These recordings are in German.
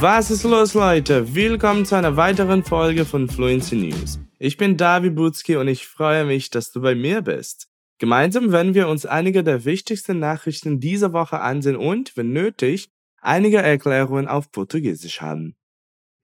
Was ist los, Leute? Willkommen zu einer weiteren Folge von Fluency News. Ich bin David Butzki und ich freue mich, dass du bei mir bist. Gemeinsam werden wir uns einige der wichtigsten Nachrichten dieser Woche ansehen und, wenn nötig, einige Erklärungen auf Portugiesisch haben.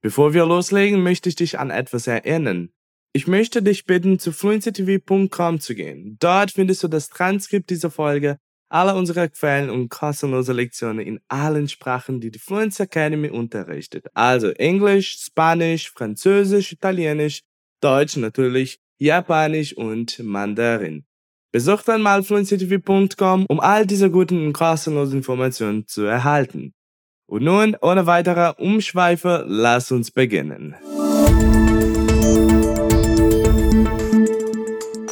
Bevor wir loslegen, möchte ich dich an etwas erinnern. Ich möchte dich bitten, zu fluencytv.com zu gehen. Dort findest du das Transkript dieser Folge alle unsere Quellen und kostenlose Lektionen in allen Sprachen, die die Fluency Academy unterrichtet. Also Englisch, Spanisch, Französisch, Italienisch, Deutsch natürlich, Japanisch und Mandarin. Besucht einmal fluencytv.com, um all diese guten und kostenlosen Informationen zu erhalten. Und nun, ohne weitere Umschweife, lass uns beginnen.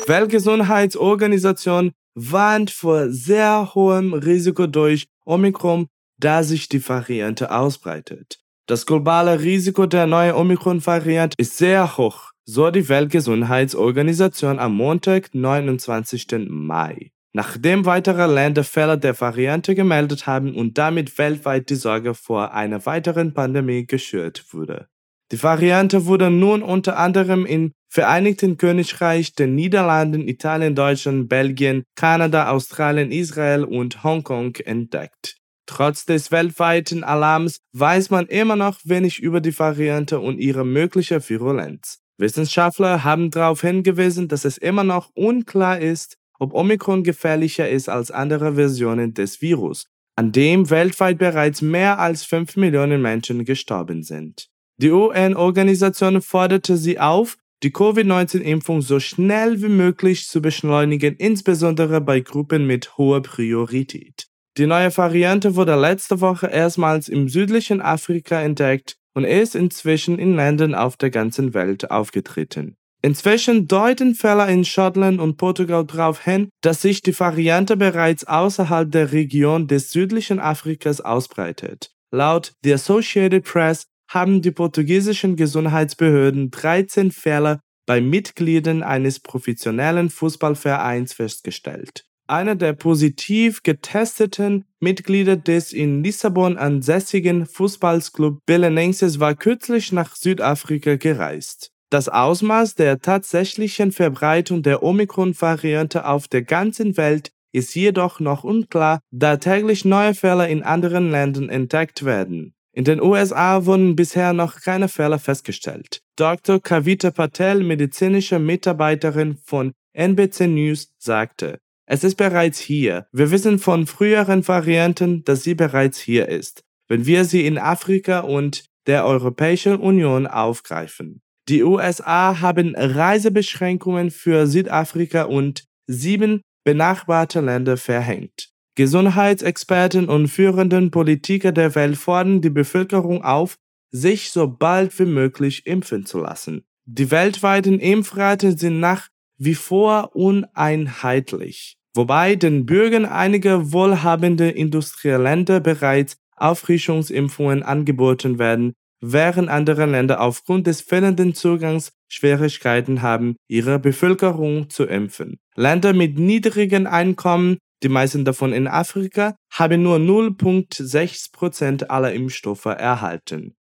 Weltgesundheitsorganisation warnt vor sehr hohem Risiko durch Omikron, da sich die Variante ausbreitet. Das globale Risiko der neuen Omikron-Variante ist sehr hoch, so die Weltgesundheitsorganisation am Montag, 29. Mai. Nachdem weitere Länder Fälle der Variante gemeldet haben und damit weltweit die Sorge vor einer weiteren Pandemie geschürt wurde. Die Variante wurde nun unter anderem im Vereinigten Königreich, den Niederlanden, Italien, Deutschland, Belgien, Kanada, Australien, Israel und Hongkong entdeckt. Trotz des weltweiten Alarms weiß man immer noch wenig über die Variante und ihre mögliche Virulenz. Wissenschaftler haben darauf hingewiesen, dass es immer noch unklar ist, ob Omikron gefährlicher ist als andere Versionen des Virus, an dem weltweit bereits mehr als 5 Millionen Menschen gestorben sind. Die UN-Organisation forderte sie auf, die Covid-19-Impfung so schnell wie möglich zu beschleunigen, insbesondere bei Gruppen mit hoher Priorität. Die neue Variante wurde letzte Woche erstmals im südlichen Afrika entdeckt und ist inzwischen in Ländern auf der ganzen Welt aufgetreten. Inzwischen deuten Fälle in Schottland und Portugal darauf hin, dass sich die Variante bereits außerhalb der Region des südlichen Afrikas ausbreitet. Laut The Associated Press haben die portugiesischen Gesundheitsbehörden 13 Fälle bei Mitgliedern eines professionellen Fußballvereins festgestellt. Einer der positiv getesteten Mitglieder des in Lissabon ansässigen Fußballclub Belenenses war kürzlich nach Südafrika gereist. Das Ausmaß der tatsächlichen Verbreitung der Omikron-Variante auf der ganzen Welt ist jedoch noch unklar, da täglich neue Fälle in anderen Ländern entdeckt werden. In den USA wurden bisher noch keine Fälle festgestellt. Dr. Kavita Patel, medizinische Mitarbeiterin von NBC News, sagte, es ist bereits hier. Wir wissen von früheren Varianten, dass sie bereits hier ist, wenn wir sie in Afrika und der Europäischen Union aufgreifen. Die USA haben Reisebeschränkungen für Südafrika und sieben benachbarte Länder verhängt. Gesundheitsexperten und führenden Politiker der Welt fordern die Bevölkerung auf, sich so bald wie möglich impfen zu lassen. Die weltweiten Impfraten sind nach wie vor uneinheitlich, wobei den Bürgern einiger wohlhabender Industrieländer bereits Auffrischungsimpfungen angeboten werden, während andere Länder aufgrund des fehlenden Zugangs Schwierigkeiten haben, ihre Bevölkerung zu impfen. Länder mit niedrigen Einkommen die meisten davon in Afrika, haben nur 0,6% aller Impfstoffe erhalten.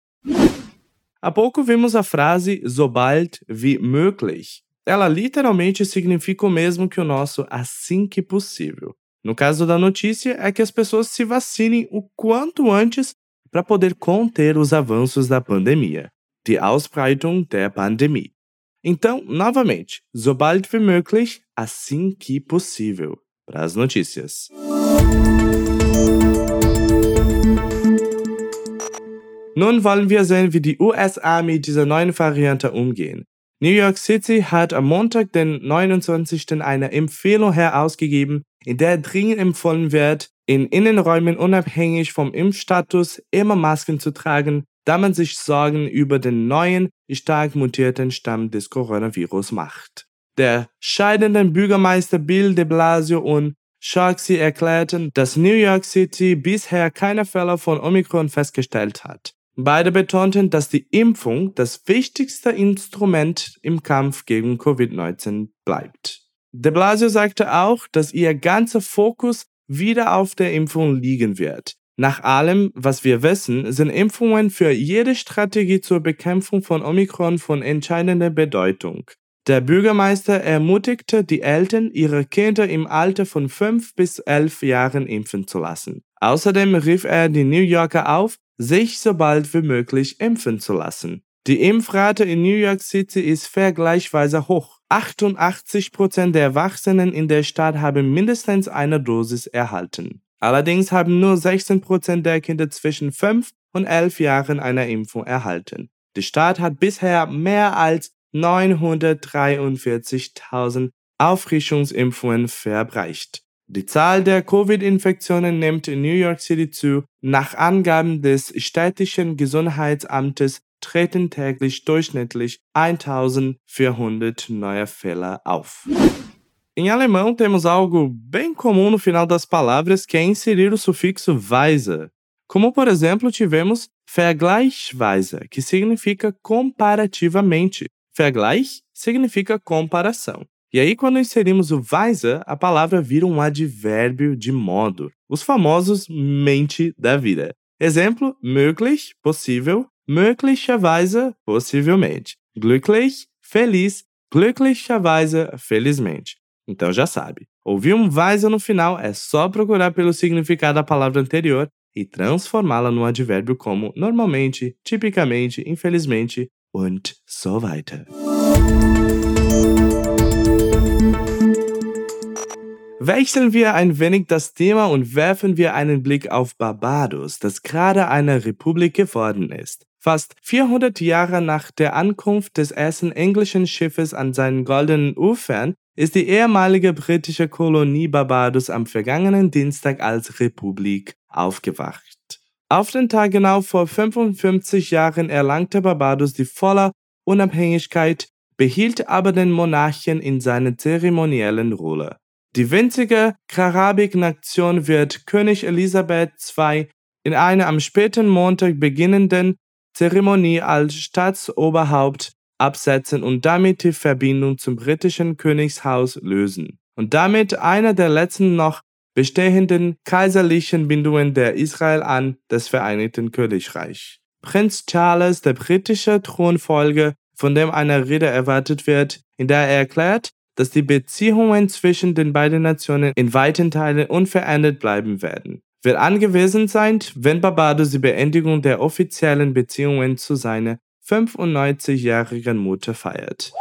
Há pouco vimos a frase so bald wie möglich. Ela literalmente significa o mesmo que o nosso assim que possível. No caso da notícia, é que as pessoas se vacinem o quanto antes para poder conter os avanços da pandemia, die Ausbreitung der Pandemie. Então, novamente, so bald wie möglich, assim que possível para as notícias. Nun wollen wir sehen, wie die USA mit dieser neuen Variante umgehen. New York City hat am Montag, den 29. eine Empfehlung herausgegeben, in der dringend empfohlen wird, in Innenräumen unabhängig vom Impfstatus immer Masken zu tragen, da man sich Sorgen über den neuen, stark mutierten Stamm des Coronavirus macht. Der scheidenden Bürgermeister Bill de Blasio und Sharksy erklärten, dass New York City bisher keine Fälle von Omikron festgestellt hat. Beide betonten, dass die Impfung das wichtigste Instrument im Kampf gegen Covid-19 bleibt. De Blasio sagte auch, dass ihr ganzer Fokus wieder auf der Impfung liegen wird. Nach allem, was wir wissen, sind Impfungen für jede Strategie zur Bekämpfung von Omikron von entscheidender Bedeutung. Der Bürgermeister ermutigte die Eltern, ihre Kinder im Alter von 5 bis 11 Jahren impfen zu lassen. Außerdem rief er die New Yorker auf, sich so bald wie möglich impfen zu lassen. Die Impfrate in New York City ist vergleichsweise hoch. 88 Prozent der Erwachsenen in der Stadt haben mindestens eine Dosis erhalten. Allerdings haben nur 16 Prozent der Kinder zwischen 5 und 11 Jahren eine Impfung erhalten. Die Stadt hat bisher mehr als 943.000 Auffrischungsimpfungen verabreicht. Die Zahl der Covid-Infektionen nimmt in New York City zu. Nach Angaben des städtischen Gesundheitsamtes treten täglich durchschnittlich 1400 neue Fälle auf. Em alemão, temos algo bem comum no final das palavras que é inserir o sufixo weise. Como, por exemplo, tivemos vergleichsweise, que significa comparativamente. Vergleich significa comparação. E aí, quando inserimos o weise, a palavra vira um advérbio de modo, os famosos mente da vida. Exemplo: möglich, possível, möglicherweise, possivelmente. Glücklich, feliz, glücklicherweise, felizmente. Então já sabe. Ouvir um weise no final é só procurar pelo significado da palavra anterior e transformá-la num advérbio como normalmente, tipicamente, infelizmente und so weiter. Wechseln wir ein wenig das Thema und werfen wir einen Blick auf Barbados, das gerade eine Republik geworden ist. Fast 400 Jahre nach der Ankunft des ersten englischen Schiffes an seinen goldenen Ufern ist die ehemalige britische Kolonie Barbados am vergangenen Dienstag als Republik aufgewacht. Auf den Tag genau vor 55 Jahren erlangte Barbados die volle Unabhängigkeit, behielt aber den Monarchen in seiner zeremoniellen Rolle. Die winzige Karabik-Nation wird König Elisabeth II in einer am späten Montag beginnenden Zeremonie als Staatsoberhaupt absetzen und damit die Verbindung zum britischen Königshaus lösen und damit einer der letzten noch bestehenden kaiserlichen Bindungen der Israel an das Vereinigten Königreich. Prinz Charles, der britische Thronfolger, von dem eine Rede erwartet wird, in der er erklärt, dass die Beziehungen zwischen den beiden Nationen in weiten Teilen unverändert bleiben werden. Wird angewiesen sein, wenn Barbados die Beendigung der offiziellen Beziehungen zu seiner 95-jährigen Mutter feiert.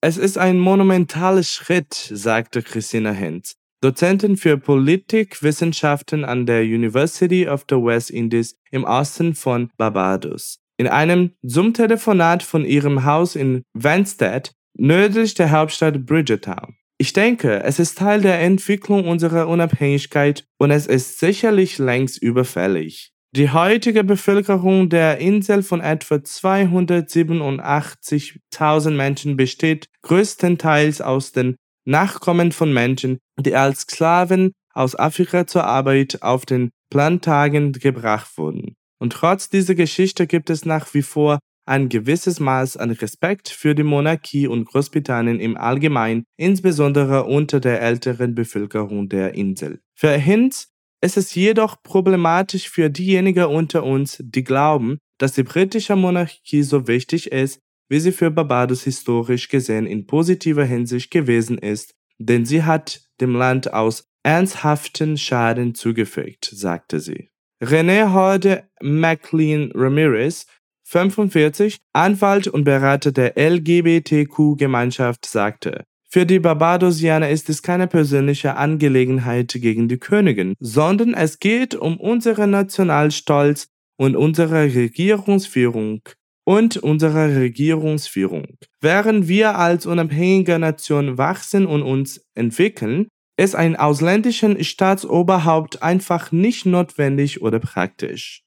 Es ist ein monumentaler Schritt, sagte Christina Hens, Dozentin für Politikwissenschaften an der University of the West Indies im Osten von Barbados. In einem Zoom-Telefonat von ihrem Haus in Vanstead nördlich der Hauptstadt Bridgetown. Ich denke, es ist Teil der Entwicklung unserer Unabhängigkeit und es ist sicherlich längst überfällig. Die heutige Bevölkerung der Insel von etwa 287.000 Menschen besteht größtenteils aus den Nachkommen von Menschen, die als Sklaven aus Afrika zur Arbeit auf den Plantagen gebracht wurden. Und trotz dieser Geschichte gibt es nach wie vor ein gewisses Maß an Respekt für die Monarchie und Großbritannien im Allgemeinen, insbesondere unter der älteren Bevölkerung der Insel. Für Hinz ist es jedoch problematisch für diejenigen unter uns, die glauben, dass die britische Monarchie so wichtig ist, wie sie für Barbados historisch gesehen in positiver Hinsicht gewesen ist, denn sie hat dem Land aus ernsthaften Schaden zugefügt, sagte sie. René Horde McLean Ramirez 45, Anwalt und Berater der LGBTQ-Gemeinschaft, sagte, für die Barbadosianer ist es keine persönliche Angelegenheit gegen die Königin, sondern es geht um unseren Nationalstolz und unsere Regierungsführung und unsere Regierungsführung. Während wir als unabhängige Nation wachsen und uns entwickeln, ist ein ausländischen Staatsoberhaupt einfach nicht notwendig oder praktisch.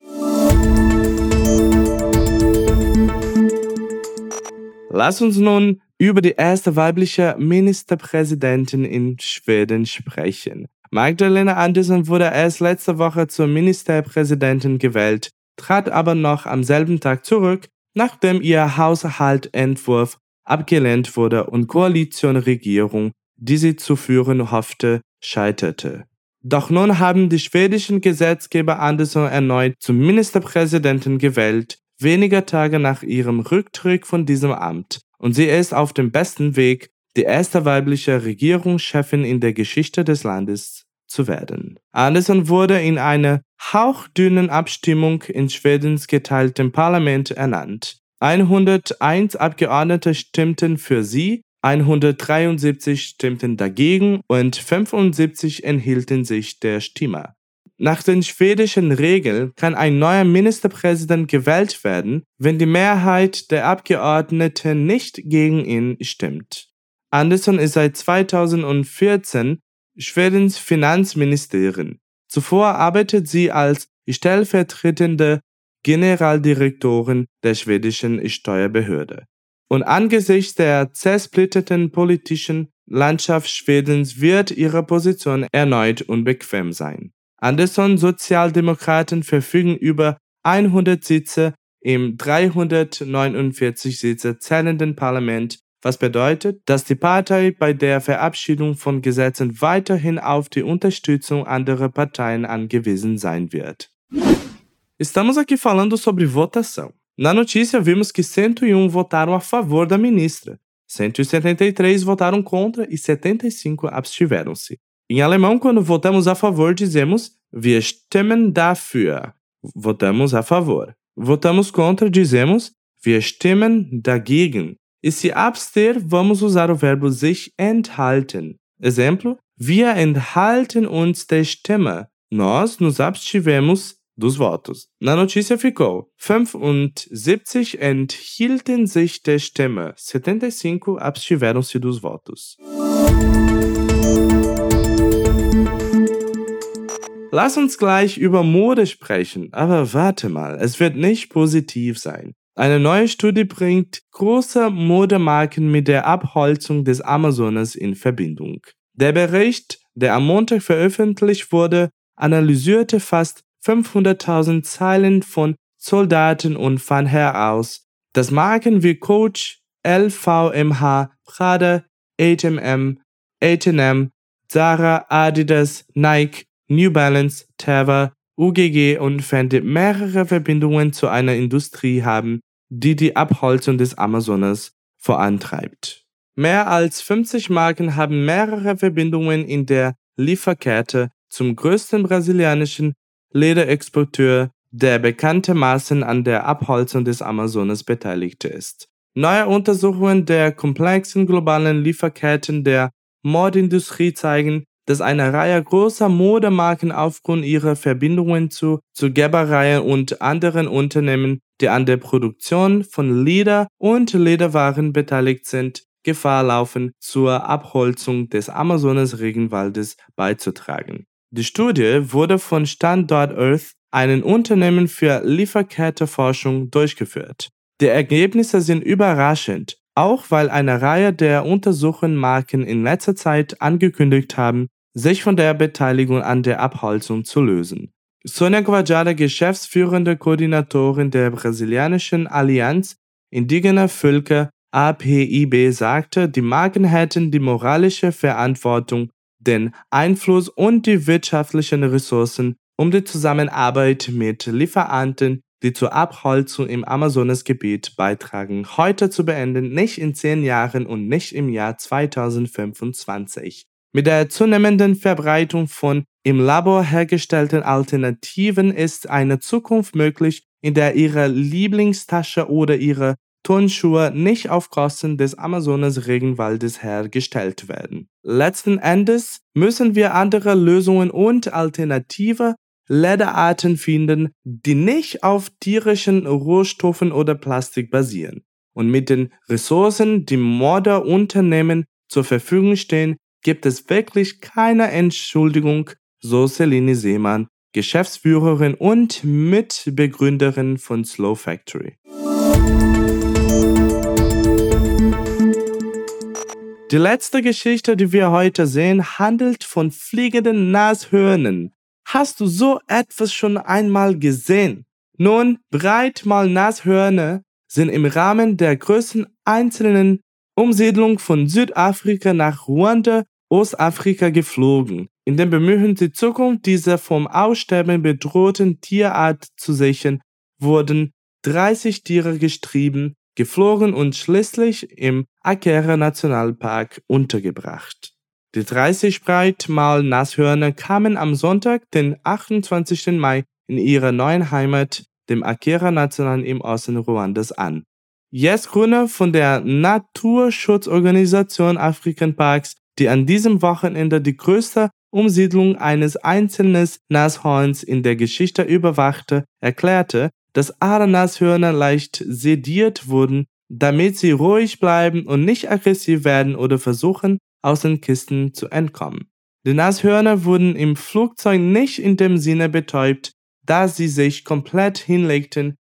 Lass uns nun über die erste weibliche Ministerpräsidentin in Schweden sprechen. Magdalena Andersson wurde erst letzte Woche zur Ministerpräsidentin gewählt, trat aber noch am selben Tag zurück, nachdem ihr Haushaltentwurf abgelehnt wurde und Koalitionregierung, die sie zu führen hoffte, scheiterte. Doch nun haben die schwedischen Gesetzgeber Andersson erneut zum Ministerpräsidenten gewählt, wenige Tage nach ihrem Rücktritt von diesem Amt, und sie ist auf dem besten Weg, die erste weibliche Regierungschefin in der Geschichte des Landes zu werden. Andersson wurde in einer hauchdünnen Abstimmung in Schwedens geteiltem Parlament ernannt. 101 Abgeordnete stimmten für sie, 173 stimmten dagegen und 75 enthielten sich der Stimme. Nach den schwedischen Regeln kann ein neuer Ministerpräsident gewählt werden, wenn die Mehrheit der Abgeordneten nicht gegen ihn stimmt. Andersson ist seit 2014 Schwedens Finanzministerin. Zuvor arbeitet sie als stellvertretende Generaldirektorin der schwedischen Steuerbehörde. Und angesichts der zersplitterten politischen Landschaft Schwedens wird ihre Position erneut unbequem sein. Anderson Sozialdemokraten verfügen über 100 Sitze im 349 Sitze zählenden Parlament, was bedeutet, dass die Partei bei der Verabschiedung von Gesetzen weiterhin auf die Unterstützung anderer Parteien angewiesen sein wird. Estamos aqui falando sobre votação. Na notícia, vimos que 101 votaram a favor da ministra, 173 votaram contra e 75 abstiveram-se. Em alemão, quando votamos a favor, dizemos Wir stimmen dafür. Votamos a favor. Votamos contra, dizemos Wir stimmen dagegen. E se abster, vamos usar o verbo sich enthalten. Exemplo: Wir enthalten uns der Stimme. Nós nos abstivemos dos votos. Na notícia ficou: 75 enthielten sich der Stimme, 75 abstiveram-se dos votos. Lass uns gleich über Mode sprechen, aber warte mal, es wird nicht positiv sein. Eine neue Studie bringt große Modemarken mit der Abholzung des Amazonas in Verbindung. Der Bericht, der am Montag veröffentlicht wurde, analysierte fast 500.000 Zeilen von Soldaten und fand heraus, dass Marken wie Coach, LVMH, Prada, H&M, H&M, Zara, Adidas, Nike, New Balance, Teva, UGG und Fendi mehrere Verbindungen zu einer Industrie haben, die die Abholzung des Amazonas vorantreibt. Mehr als 50 Marken haben mehrere Verbindungen in der Lieferkette zum größten brasilianischen Lederexporteur, der bekanntermaßen an der Abholzung des Amazonas beteiligt ist. Neue Untersuchungen der komplexen globalen Lieferketten der Modindustrie zeigen, dass eine Reihe großer Modemarken aufgrund ihrer Verbindungen zu, zu Gerbereien und anderen Unternehmen, die an der Produktion von Leder und Lederwaren beteiligt sind, Gefahr laufen, zur Abholzung des Amazonas-Regenwaldes beizutragen. Die Studie wurde von Standort Earth, einem Unternehmen für Lieferketteforschung, durchgeführt. Die Ergebnisse sind überraschend, auch weil eine Reihe der untersuchten Marken in letzter Zeit angekündigt haben, sich von der Beteiligung an der Abholzung zu lösen. Sonia Guajada, geschäftsführende Koordinatorin der brasilianischen Allianz Indigener Völker APIB, sagte, die Marken hätten die moralische Verantwortung, den Einfluss und die wirtschaftlichen Ressourcen, um die Zusammenarbeit mit Lieferanten, die zur Abholzung im Amazonasgebiet beitragen, heute zu beenden, nicht in zehn Jahren und nicht im Jahr 2025. Mit der zunehmenden Verbreitung von im Labor hergestellten Alternativen ist eine Zukunft möglich, in der Ihre Lieblingstasche oder Ihre Turnschuhe nicht auf Kosten des Amazonas-Regenwaldes hergestellt werden. Letzten Endes müssen wir andere Lösungen und alternative Lederarten finden, die nicht auf tierischen Rohstoffen oder Plastik basieren. Und mit den Ressourcen, die Modeunternehmen zur Verfügung stehen, gibt es wirklich keine Entschuldigung, so Celine Seemann, Geschäftsführerin und Mitbegründerin von Slow Factory. Die letzte Geschichte, die wir heute sehen, handelt von fliegenden Nashörnern. Hast du so etwas schon einmal gesehen? Nun, breit mal Nashörner sind im Rahmen der größten einzelnen Umsiedlung von Südafrika nach Ruanda Ostafrika geflogen. In dem Bemühen, die Zukunft dieser vom Aussterben bedrohten Tierart zu sichern, wurden 30 Tiere gestrieben, geflogen und schließlich im Akera Nationalpark untergebracht. Die 30 Breitmaul-Nashörner kamen am Sonntag, den 28. Mai, in ihrer neuen Heimat, dem Akera National im Osten Ruandas an. Jess Grüner von der Naturschutzorganisation African Parks, die an diesem Wochenende die größte Umsiedlung eines einzelnen Nashorns in der Geschichte überwachte, erklärte, dass alle Nashörner leicht sediert wurden, damit sie ruhig bleiben und nicht aggressiv werden oder versuchen, aus den Kisten zu entkommen. Die Nashörner wurden im Flugzeug nicht in dem Sinne betäubt, da sie sich komplett hinlegten,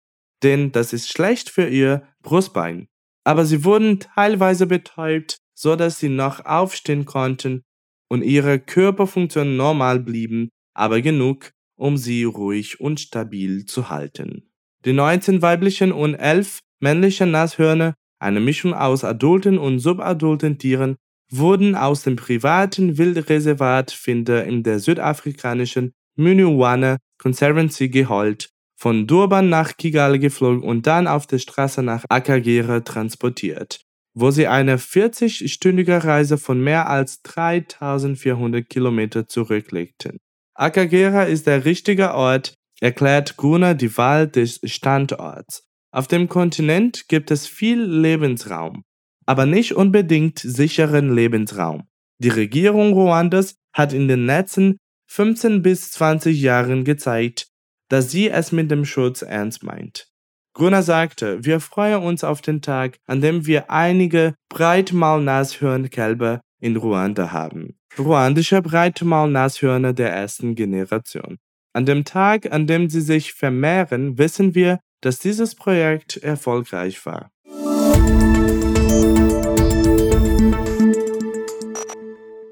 denn das ist schlecht für ihr Brustbein. Aber sie wurden teilweise betäubt, so dass sie noch aufstehen konnten und ihre Körperfunktionen normal blieben, aber genug, um sie ruhig und stabil zu halten. Die 19 weiblichen und 11 männlichen Nashörner, eine Mischung aus adulten und subadulten Tieren, wurden aus dem privaten Wildreservat Finder in der südafrikanischen Minuwana Conservancy geholt, von Durban nach Kigali geflogen und dann auf der Straße nach Akagera transportiert wo sie eine 40-stündige Reise von mehr als 3400 Kilometer zurücklegten. Akagera ist der richtige Ort, erklärt Gunnar die Wahl des Standorts. Auf dem Kontinent gibt es viel Lebensraum, aber nicht unbedingt sicheren Lebensraum. Die Regierung Ruandas hat in den letzten 15 bis 20 Jahren gezeigt, dass sie es mit dem Schutz ernst meint. Gunnar sagte, wir freuen uns auf den Tag, an dem wir einige Breitmaulnashörnkälber in Ruanda haben. Ruandische Breitmaulnashörner der ersten Generation. An dem Tag, an dem sie sich vermehren, wissen wir, dass dieses Projekt erfolgreich war.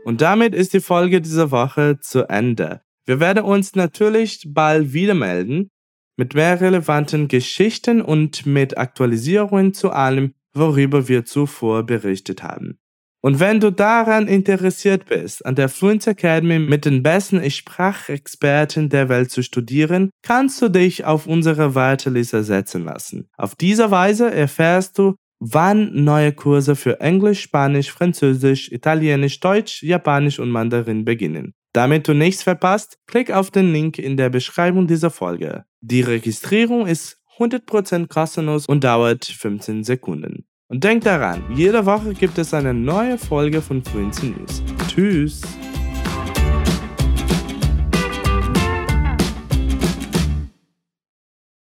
Und damit ist die Folge dieser Woche zu Ende. Wir werden uns natürlich bald wieder melden mit mehr relevanten Geschichten und mit Aktualisierungen zu allem, worüber wir zuvor berichtet haben. Und wenn du daran interessiert bist, an der Fluency Academy mit den besten Sprachexperten der Welt zu studieren, kannst du dich auf unsere Warteliste setzen lassen. Auf diese Weise erfährst du, wann neue Kurse für Englisch, Spanisch, Französisch, Italienisch, Deutsch, Japanisch und Mandarin beginnen. Damit du nichts verpasst, klick auf den Link in der Beschreibung dieser Folge. Die Registrierung ist 100% kostenlos und dauert 15 Sekunden. Und denk daran, jede Woche gibt es eine neue Folge von Fluency News. Tschüss!